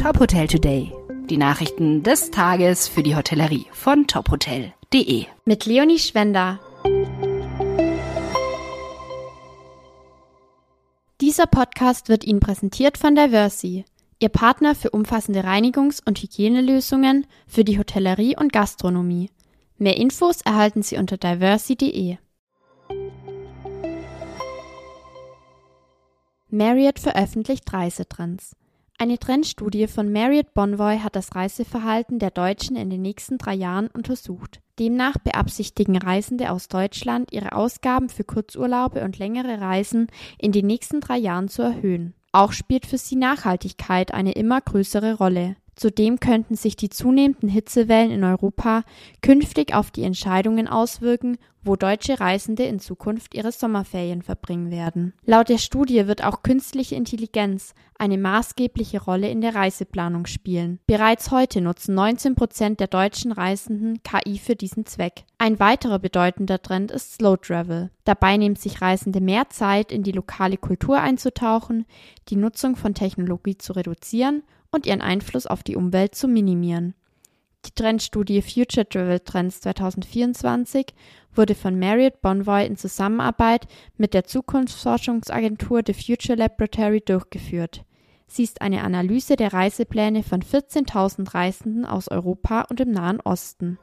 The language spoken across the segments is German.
Top Hotel Today. Die Nachrichten des Tages für die Hotellerie von tophotel.de. Mit Leonie Schwender. Dieser Podcast wird Ihnen präsentiert von Diversi, Ihr Partner für umfassende Reinigungs- und Hygienelösungen für die Hotellerie und Gastronomie. Mehr Infos erhalten Sie unter diversi.de. Marriott veröffentlicht Reisetrends. Eine Trendstudie von Marriott Bonvoy hat das Reiseverhalten der Deutschen in den nächsten drei Jahren untersucht. Demnach beabsichtigen Reisende aus Deutschland, ihre Ausgaben für Kurzurlaube und längere Reisen in den nächsten drei Jahren zu erhöhen. Auch spielt für sie Nachhaltigkeit eine immer größere Rolle. Zudem könnten sich die zunehmenden Hitzewellen in Europa künftig auf die Entscheidungen auswirken, wo deutsche Reisende in Zukunft ihre Sommerferien verbringen werden. Laut der Studie wird auch künstliche Intelligenz eine maßgebliche Rolle in der Reiseplanung spielen. Bereits heute nutzen 19 Prozent der deutschen Reisenden KI für diesen Zweck. Ein weiterer bedeutender Trend ist Slow Travel. Dabei nehmen sich Reisende mehr Zeit, in die lokale Kultur einzutauchen, die Nutzung von Technologie zu reduzieren und ihren Einfluss auf die Umwelt zu minimieren. Die Trendstudie Future Travel Trends 2024 wurde von Marriott Bonvoy in Zusammenarbeit mit der Zukunftsforschungsagentur The Future Laboratory durchgeführt. Sie ist eine Analyse der Reisepläne von 14.000 Reisenden aus Europa und im Nahen Osten.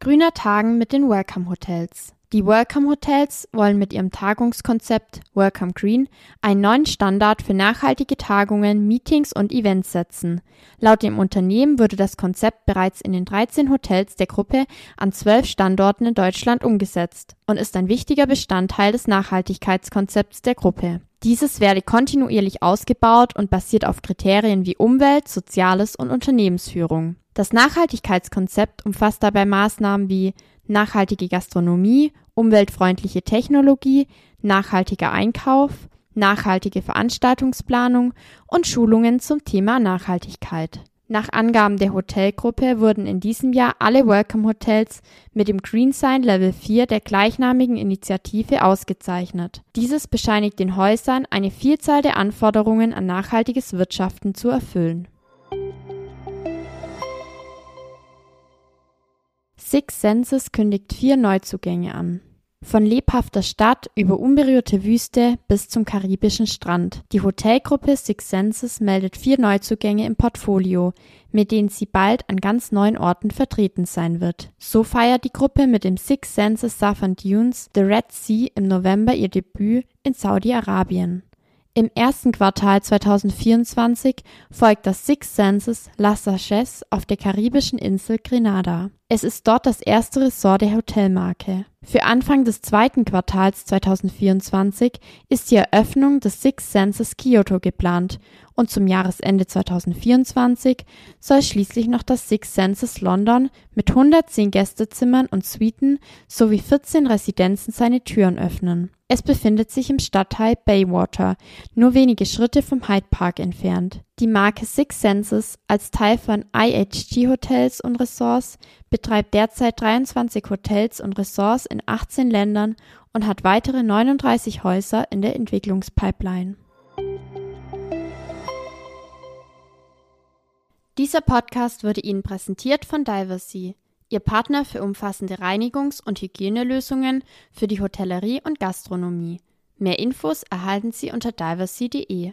Grüner Tagen mit den Welcome Hotels. Die Welcome Hotels wollen mit ihrem Tagungskonzept Welcome Green einen neuen Standard für nachhaltige Tagungen, Meetings und Events setzen. Laut dem Unternehmen wurde das Konzept bereits in den 13 Hotels der Gruppe an 12 Standorten in Deutschland umgesetzt und ist ein wichtiger Bestandteil des Nachhaltigkeitskonzepts der Gruppe. Dieses werde kontinuierlich ausgebaut und basiert auf Kriterien wie Umwelt, Soziales und Unternehmensführung. Das Nachhaltigkeitskonzept umfasst dabei Maßnahmen wie nachhaltige Gastronomie, umweltfreundliche Technologie, nachhaltiger Einkauf, nachhaltige Veranstaltungsplanung und Schulungen zum Thema Nachhaltigkeit. Nach Angaben der Hotelgruppe wurden in diesem Jahr alle Welcome Hotels mit dem Green Sign Level 4 der gleichnamigen Initiative ausgezeichnet. Dieses bescheinigt den Häusern, eine Vielzahl der Anforderungen an nachhaltiges Wirtschaften zu erfüllen. Six Senses kündigt vier Neuzugänge an. Von lebhafter Stadt über unberührte Wüste bis zum karibischen Strand. Die Hotelgruppe Six Senses meldet vier Neuzugänge im Portfolio, mit denen sie bald an ganz neuen Orten vertreten sein wird. So feiert die Gruppe mit dem Six Senses Southern Dunes The Red Sea im November ihr Debüt in Saudi-Arabien. Im ersten Quartal 2024 folgt das Six Senses Las Sages auf der karibischen Insel Grenada. Es ist dort das erste Ressort der Hotelmarke. Für Anfang des zweiten Quartals 2024 ist die Eröffnung des Six Senses Kyoto geplant und zum Jahresende 2024 soll schließlich noch das Six Senses London mit 110 Gästezimmern und Suiten sowie 14 Residenzen seine Türen öffnen. Es befindet sich im Stadtteil Baywater, nur wenige Schritte vom Hyde Park entfernt. Die Marke Six Senses als Teil von IHG Hotels und Resorts betreibt derzeit 23 Hotels und Resorts in 18 Ländern und hat weitere 39 Häuser in der Entwicklungspipeline. Dieser Podcast wurde Ihnen präsentiert von Diversey. Ihr Partner für umfassende Reinigungs- und Hygienelösungen für die Hotellerie und Gastronomie. Mehr Infos erhalten Sie unter diversey.de.